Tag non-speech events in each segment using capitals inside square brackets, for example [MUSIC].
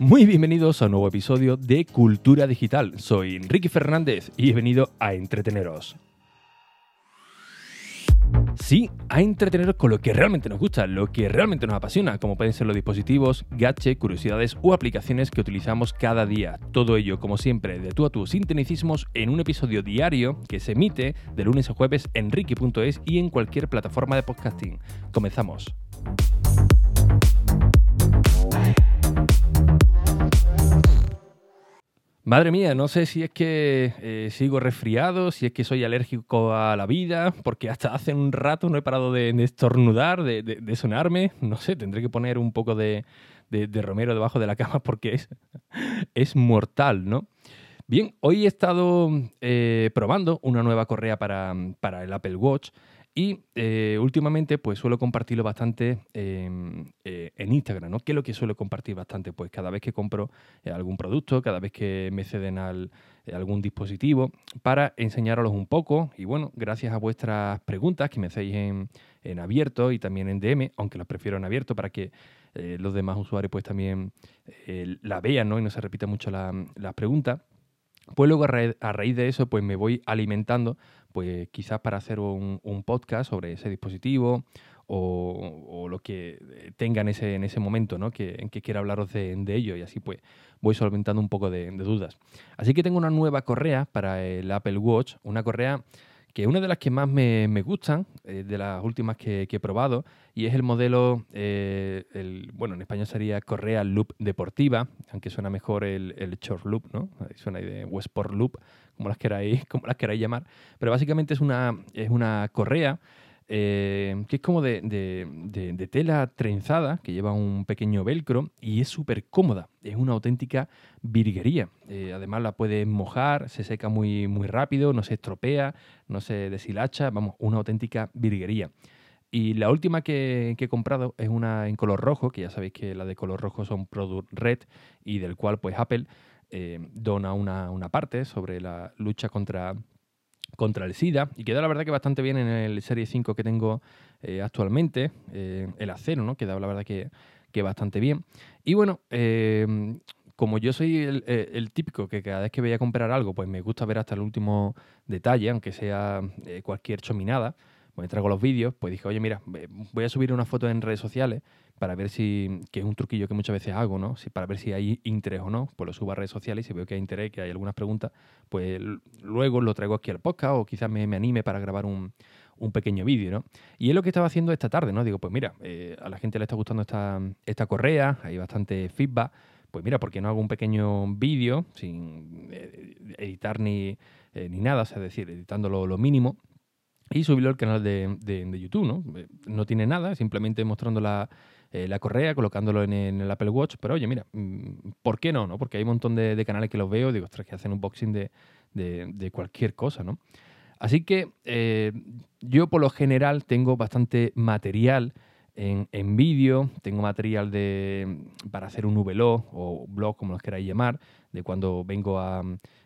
Muy bienvenidos a un nuevo episodio de Cultura Digital. Soy Enrique Fernández y he venido a entreteneros. Sí, a entreteneros con lo que realmente nos gusta, lo que realmente nos apasiona, como pueden ser los dispositivos, gadgets, curiosidades o aplicaciones que utilizamos cada día. Todo ello, como siempre, de tú a tú, sin tecnicismos, en un episodio diario que se emite de lunes a jueves en Ricky.es y en cualquier plataforma de podcasting. Comenzamos. Madre mía, no sé si es que eh, sigo resfriado, si es que soy alérgico a la vida, porque hasta hace un rato no he parado de, estornudar, de, sonarme. No sé, tendré que poner un poco de, romero debajo de la cama [LAUGHS] porque es, es mortal, ¿no? Bien, hoy he estado eh, probando una nueva correa para, para el Apple Watch y eh, últimamente, pues suelo compartirlo bastante em, eh, en Instagram, ¿no? ¿Qué es lo que suelo compartir bastante? Pues cada vez que compro eh, algún producto, cada vez que me ceden al, algún dispositivo, para enseñaros un poco. Y bueno, gracias a vuestras preguntas que me hacéis en, en abierto y también en DM, aunque las prefiero en abierto para que los demás usuarios pues también la vean, ¿no? Y no se repita mucho las preguntas. Pues luego a raíz, de eso, pues me voy alimentando, pues quizás para hacer un, podcast sobre ese dispositivo o, lo que tenga en ese, en ese momento, ¿no? Que, en que quiera hablaros de, ello y así pues voy solventando un poco de, de dudas. Así que tengo una nueva correa para el Apple Watch, una correa que una de las que más me, gustan, eh, de las últimas que, he probado, y es el modelo, eh, el, bueno, en español sería Correa Loop Deportiva, aunque suena mejor el, el Short Loop, ¿no? Suena ahí de Westport Loop, como las queráis, [LAUGHS] como las queráis llamar. Pero básicamente es una, es una correa eh, que es como de, tela trenzada, que lleva un pequeño velcro y es súper cómoda. Es una auténtica virguería. Eh, además la puedes mojar, se seca muy, muy rápido, no se estropea, no se deshilacha. Vamos, una auténtica virguería. Y la última que, he comprado es una en color rojo, que ya sabéis que las de color rojo son Product Red y del cual pues Apple eh, dona una, una parte sobre la lucha contra contra el SIDA y queda la verdad que bastante bien en el Serie 5 que tengo eh, actualmente, eh, el acero, ¿no? Queda la verdad que, que bastante bien. Y bueno, eh, como yo soy el, típico que cada vez que voy a comprar algo, pues me gusta ver hasta el último detalle, aunque sea cualquier chominada, pues traigo los vídeos, pues dije, oye, mira, voy a subir una foto en redes sociales para ver si, que es un truquillo que muchas veces hago, ¿no? Si, para ver si hay interés o no, pues lo subo a redes sociales y si veo que hay interés, que hay algunas preguntas, pues luego lo traigo aquí al podcast o quizás me, anime para grabar un, pequeño vídeo, ¿no? Y es lo que estaba haciendo esta tarde, ¿no? Digo, pues mira, eh, a la gente le está gustando esta, esta correa, hay bastante feedback, pues mira, ¿por qué no hago un pequeño vídeo sin eh, editar ni, eh, ni nada? O sea, es decir, editándolo lo mínimo y subirlo al canal de, de YouTube, ¿no? No tiene nada, simplemente mostrando la eh, la correa, colocándolo en, el Apple Watch. Pero oye, mira, mm, ¿por qué no? no? Porque hay un montón de, canales que los veo, digo, ostras, que hacen unboxing de, de, cualquier cosa, ¿no? Así que eh, yo por lo general tengo bastante material en, en vídeo, tengo material de, para hacer un VLO o blog, como los queráis llamar, de cuando vengo a,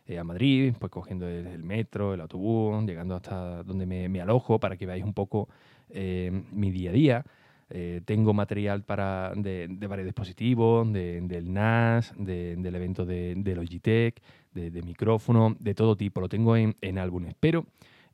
eh, a Madrid, pues cogiendo el, metro, el autobús, llegando hasta donde me alojo para que veáis un poco mi día a día. Eh, tengo material para, de, varios dispositivos, del NAS, del evento de, Logitech, de, micrófono, de todo tipo. Lo tengo en, en álbumes. Pero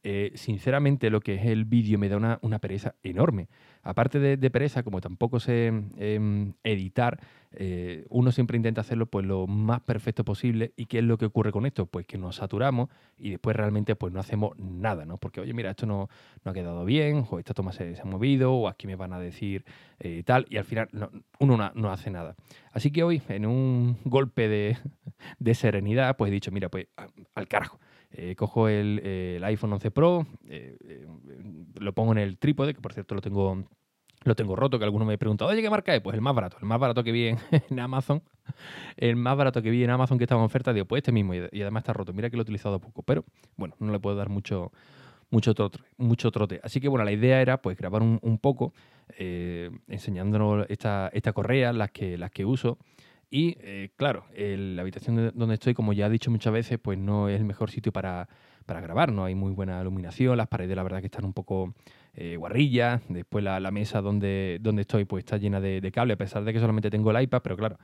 eh, sinceramente lo que es el vídeo me da una, una pereza enorme. Aparte de, pereza, como tampoco sé em, editar, eh, uno siempre intenta hacerlo pues lo más perfecto posible. ¿Y qué es lo que ocurre con esto? Pues que nos saturamos y después realmente pues no hacemos nada, ¿no? Porque, oye, mira, esto no, no ha quedado bien, o esta toma se, ha movido, o aquí me van a decir eh, tal, y al final uno no, hace nada. Así que hoy, en un golpe de, [LAUGHS] de serenidad, pues he dicho, mira, pues al carajo eh, cojo el, iPhone 11 Pro, eh, lo pongo en el trípode, que por cierto lo tengo, lo tengo roto, que alguno me ha preguntado, oye, ¿qué marca es? Pues el más barato, el más barato que vi en, [LAUGHS] Amazon, el más barato que vi en Amazon que estaba en oferta, digo, pues este mismo, y, además está roto, mira que lo he utilizado poco, pero bueno, no le puedo dar mucho, mucho, trote, mucho trote. Así que bueno, la idea era pues grabar un, poco enseñándonos esta, esta correa, las que, las que uso, y eh, claro, la habitación donde estoy, como ya he dicho muchas veces, pues no es el mejor sitio para, grabar, no hay muy buena iluminación, las paredes la verdad que están un poco eh, guarrillas, después la, mesa donde, donde estoy pues está llena de, de cable, a pesar de que solamente tengo el iPad, pero claro,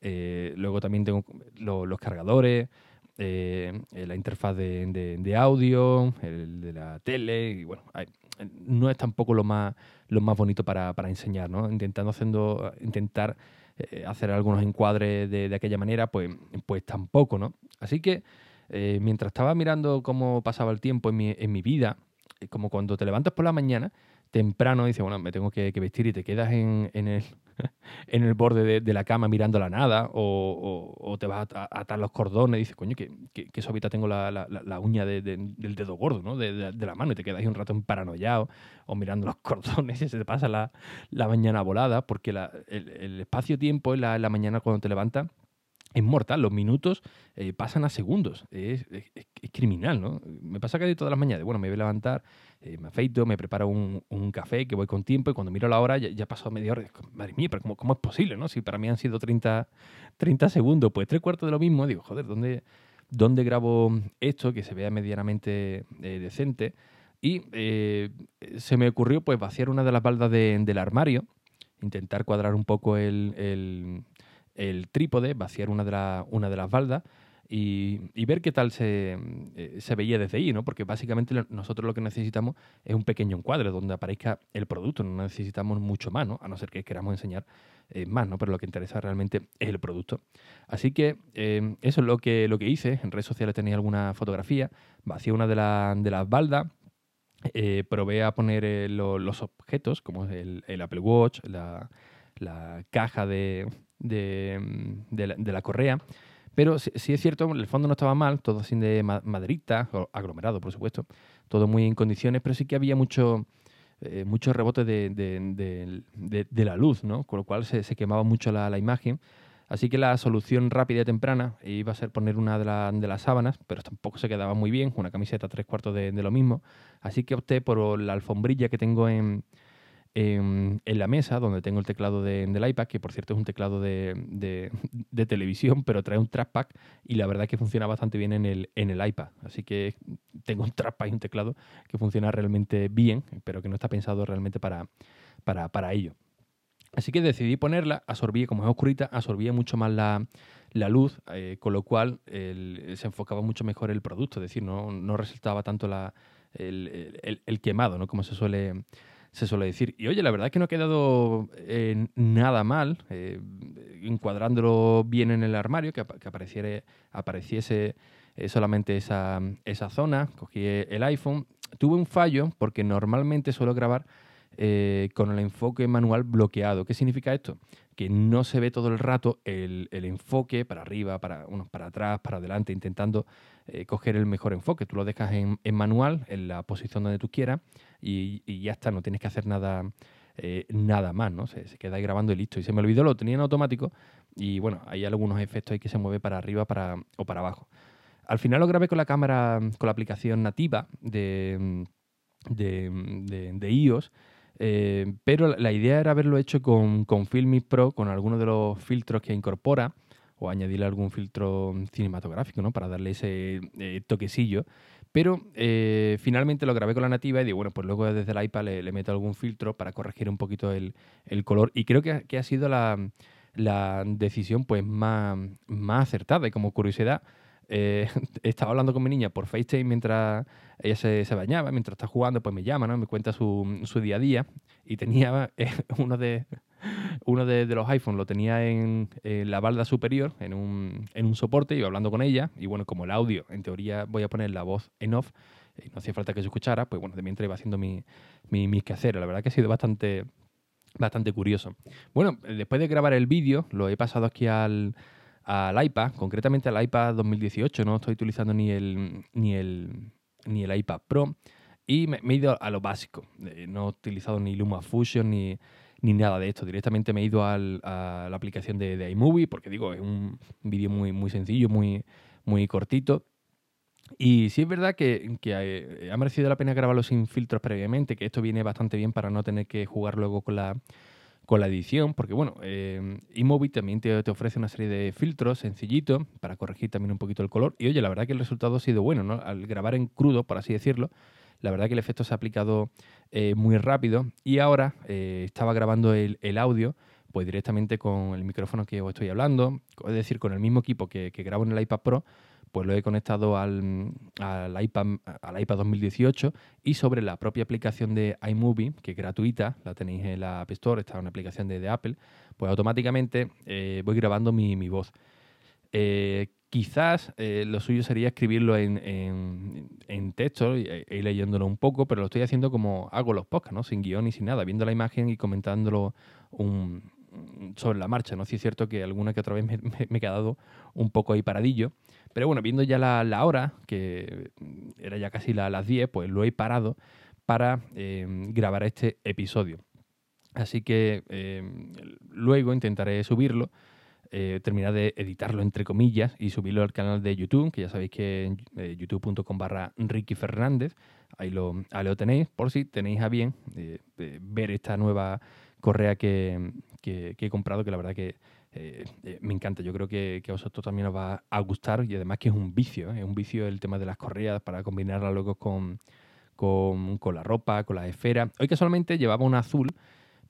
eh, luego también tengo los cargadores, eh, la interfaz de, audio, el de la tele, y bueno, no es tampoco lo más, lo más bonito para, enseñar, ¿no? Intentando haciendo, intentar hacer algunos encuadres de, aquella manera, pues, pues tampoco, ¿no? Así que mientras estaba mirando cómo pasaba el tiempo en mi, en mi vida, como cuando te levantas por la mañana, temprano, dices, bueno, me tengo que, vestir y te quedas en, el, [LAUGHS] en el borde de, la cama mirando la nada, o, te vas a, atar los cordones y dices, coño, que, que, suavita tengo la, uña del dedo gordo, ¿no? De, la mano, y te quedas ahí un rato en paranoiado, o mirando los [LAUGHS] cordones y se te pasa la, mañana volada, porque el, espacio-tiempo en la, mañana cuando te levantas es mortal, los minutos eh, pasan a segundos, es, criminal, ¿no? Me pasa casi todas las mañanas, bueno, me voy a levantar, eh, me afeito, me preparo un, café, que voy con tiempo, y cuando miro la hora ya, ya pasado media hora, madre mía, pero ¿cómo, es posible, no? Si para mí han sido 30, 30 segundos, pues tres cuartos de lo mismo, digo, joder, ¿dónde, dónde grabo esto que se vea medianamente eh, decente? Y se me ocurrió pues vaciar una de las baldas del armario, intentar cuadrar un poco el trípode, vaciar una de, una de las baldas y, ver qué tal se, eh, se, veía desde ahí, ¿no? Porque básicamente nosotros lo que necesitamos es un pequeño encuadre donde aparezca el producto, no necesitamos mucho más, ¿no? A no ser que queramos enseñar eh, más, ¿no? Pero lo que interesa realmente es el producto. Así que eh, eso es lo que, lo que hice. En redes sociales tenía alguna fotografía, vacié una de, de las baldas, probé a poner los objetos, como el, el Apple Watch, la, la caja de, de, la, correa. Pero sí, es cierto, el fondo no estaba mal, todo así de maderita, aglomerado, por supuesto, todo muy en condiciones, pero sí que había mucho, eh, mucho rebote de, de, la luz, ¿no? Con lo cual se, quemaba mucho la, la, imagen. Así que la solución rápida y temprana iba a ser poner una de, las sábanas, pero tampoco se quedaba muy bien, una camiseta tres cuartos de, lo mismo. Así que opté por la alfombrilla que tengo en, en, la mesa donde tengo el teclado del iPad, que por cierto es un teclado de, [LAUGHS] televisión, pero trae un trackpad y la verdad es que funciona bastante bien en el, en el iPad. Así que tengo un trackpad y un teclado que funciona realmente bien, pero que no está pensado realmente para, para, ello. Así que decidí ponerla, absorbía, como es oscurita, absorbía mucho más la, luz, eh, con lo cual se enfocaba mucho mejor el producto, es decir, no, no resultaba tanto la, el, el, quemado, ¿no? como se suele se suele decir. Y oye, la verdad es que no ha quedado eh, nada mal, eh, encuadrándolo bien en el armario, que, apareciera, apareciese eh, solamente esa, esa, zona. Cogí el iPhone. Tuve un fallo porque normalmente suelo grabar con el enfoque manual bloqueado. ¿Qué significa esto? Que no se ve todo el rato el, enfoque para arriba, para, para atrás, para adelante, intentando coger el mejor enfoque. Tú lo dejas en, en manual, en la posición donde tú quieras y, ya está, no tienes que hacer nada, eh, nada más, ¿no? Se, queda ahí grabando y listo. Y se me olvidó, lo tenía en automático y bueno, hay algunos efectos ahí que se mueve para arriba para, o para abajo. Al final lo grabé con la cámara, con la aplicación nativa de, de, iOS, eh, pero la idea era haberlo hecho con, con Filmic Pro, con algunos de los filtros que incorpora, o añadirle algún filtro cinematográfico, ¿no? Para darle ese eh, toquecillo. Pero eh, finalmente lo grabé con la nativa y digo, bueno, pues luego desde el iPad le, meto algún filtro para corregir un poquito el, color. Y creo que, ha sido la, decisión pues más, más acertada. Y como curiosidad, eh, [LAUGHS] estaba hablando con mi niña por FaceTime mientras ella se, bañaba, mientras está jugando, pues me llama, ¿no? Me cuenta su, su día a día. Y tenía eh, [LAUGHS] uno de uno de, los iPhones lo tenía en, la balda superior, en un, en un soporte, iba hablando con ella, y bueno, como el audio, en teoría voy a poner la voz en off, y no hacía falta que se escuchara, pues bueno, de mientras iba haciendo mi, mi, mis quehaceres. La verdad que ha sido bastante, bastante curioso. Bueno, después de grabar el vídeo, lo he pasado aquí al, al iPad, concretamente al iPad 2018, no estoy utilizando ni el, ni el, ni el iPad Pro, y me, he ido a lo básico. Eh, no he utilizado ni LumaFusion ni ni nada de esto. Directamente me he ido a la aplicación de, iMovie, porque digo, es un vídeo muy, muy sencillo, muy, muy cortito. Y sí es verdad que, eh, ha merecido la pena grabarlo sin filtros previamente, que esto viene bastante bien para no tener que jugar luego con la, con la edición, porque bueno, eh, iMovie también te, ofrece una serie de filtros sencillitos para corregir también un poquito el color. Y oye, la verdad que el resultado ha sido bueno, ¿no? Al grabar en crudo, por así decirlo, La verdad que el efecto se ha aplicado eh, muy rápido y ahora eh, estaba grabando el, audio pues directamente con el micrófono que os estoy hablando, es decir, con el mismo equipo que, grabo en el iPad Pro, pues lo he conectado al, al, iPad, al iPad 2018 y sobre la propia aplicación de iMovie, que es gratuita, la tenéis en la App Store, está una aplicación de, Apple, pues automáticamente eh, voy grabando mi, mi voz. Quizás eh, lo suyo sería escribirlo en, texto y, leyéndolo un poco, pero lo estoy haciendo como hago los podcasts, ¿no? Sin guion y sin nada, viendo la imagen y comentándolo sobre la marcha, ¿no? Sí es cierto que alguna que otra vez me, [LAUGHS] he quedado un poco ahí paradillo, pero bueno, viendo ya la, hora, que era ya casi las 10, pues lo he parado para eh, grabar este episodio. Así que eh, luego intentaré subirlo eh, terminar de editarlo entre comillas y subirlo al canal de YouTube, que ya sabéis que eh, youtube.com barra Ricky Fernández, ahí lo, lo tenéis, por si tenéis a bien eh, ver esta nueva correa que, he comprado, que la verdad que me encanta. Yo creo que, a vosotros también os va a gustar y además que es un vicio, es un vicio el tema de las correas para combinarla luego con, con, con la ropa, con las esferas. Hoy que solamente llevaba una azul,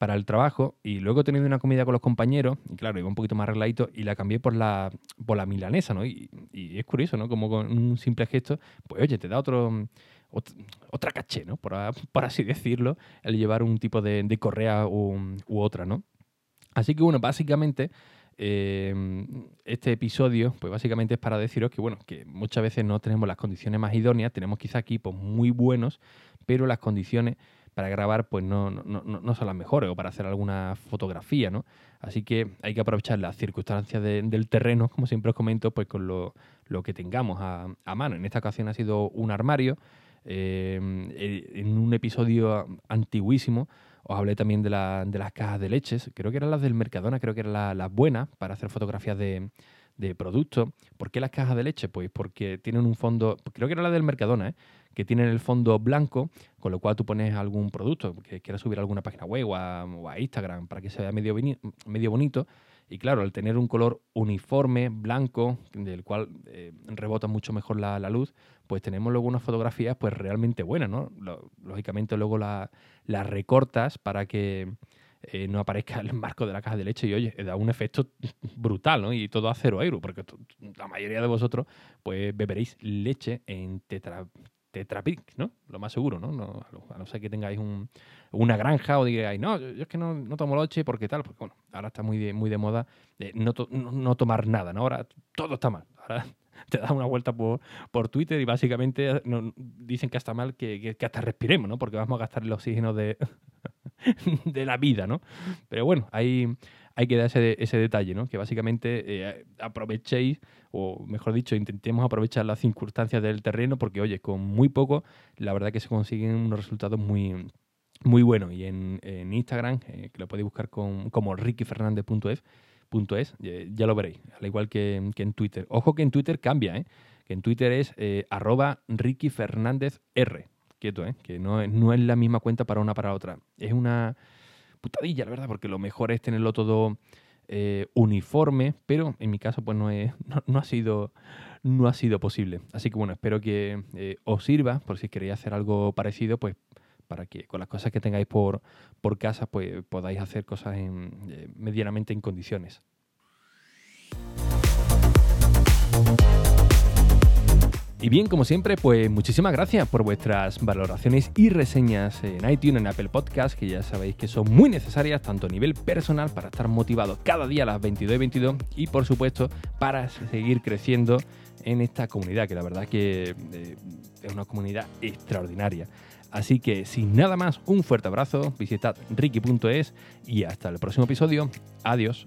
para el trabajo y luego he tenido una comida con los compañeros y claro, iba un poquito más arregladito y la cambié por la, por la milanesa, ¿no? Y, es curioso, ¿no? Como con un simple gesto, pues oye, te da otro, otra caché, ¿no? Por, así decirlo, el llevar un tipo de, correa u, otra, ¿no? Así que bueno, básicamente eh, este episodio, pues básicamente es para deciros que, bueno, que muchas veces no tenemos las condiciones más idóneas, tenemos quizá equipos muy buenos, pero las condiciones para grabar pues no, no, son las mejores o para hacer alguna fotografía, ¿no? Así que hay que aprovechar las circunstancias del terreno, como siempre os comento, pues con lo, que tengamos a, mano. En esta ocasión ha sido un armario. Eh, en un episodio antiguísimo os hablé también de, las cajas de leches, creo que eran las del Mercadona, creo que eran las buenas para hacer fotografías de, de productos. ¿Por qué las cajas de leche? Pues porque tienen un fondo, creo que era la del Mercadona, ¿eh? que tienen el fondo blanco, con lo cual tú pones algún producto que quieras subir a alguna página web o a, Instagram para que se vea medio, medio bonito. Y claro, al tener un color uniforme, blanco, del cual eh, rebota mucho mejor la, luz, pues tenemos luego unas fotografías pues realmente buenas, ¿no? lógicamente luego las recortas para que eh, no aparezca el marco de la caja de leche y oye, da un efecto brutal, ¿no? Y todo a cero euro, porque la mayoría de vosotros pues beberéis leche en tetra, Tetrapic, ¿no? Lo más seguro, ¿no? no a no ser que tengáis una granja o digáis, no, yo, es que no, no, tomo leche porque tal, porque bueno, ahora está muy de, muy de moda no, no, tomar nada, ¿no? Ahora todo está mal. Ahora [LAUGHS] te das una vuelta por, por Twitter y básicamente dicen que está mal que, que, hasta respiremos, ¿no? Porque vamos a gastar el oxígeno de, [LAUGHS] de la vida, ¿no? Pero bueno, hay, hay que dar ese, ese detalle, ¿no? Que básicamente eh, aprovechéis, o mejor dicho, intentemos aprovechar las circunstancias del terreno, porque oye, con muy poco, la verdad que se consiguen unos resultados muy, muy buenos. Y en, Instagram, eh, que lo podéis buscar con, como rickyfernandez.es, es, ya lo veréis, al igual que, en Twitter. Ojo que en Twitter cambia, ¿eh? que en Twitter es eh, arroba Ricky R. Quieto, ¿eh? que no, no es la misma cuenta para una para otra. Es una putadilla, la verdad, porque lo mejor es tenerlo todo eh, uniforme, pero en mi caso pues no, es, no, ha sido, no ha sido posible. Así que bueno, espero que os sirva, por si queréis hacer algo parecido, pues para que con las cosas que tengáis por, por casa pues podáis hacer cosas eh, medianamente en condiciones. Y bien, como siempre, pues muchísimas gracias por vuestras valoraciones y reseñas en iTunes, en Apple Podcast, que ya sabéis que son muy necesarias tanto a nivel personal para estar motivado cada día a las 22 y 22 y por supuesto para seguir creciendo en esta comunidad, que la verdad que eh, es una comunidad extraordinaria. Así que sin nada más, un fuerte abrazo, visitad ricky.es y hasta el próximo episodio. Adiós.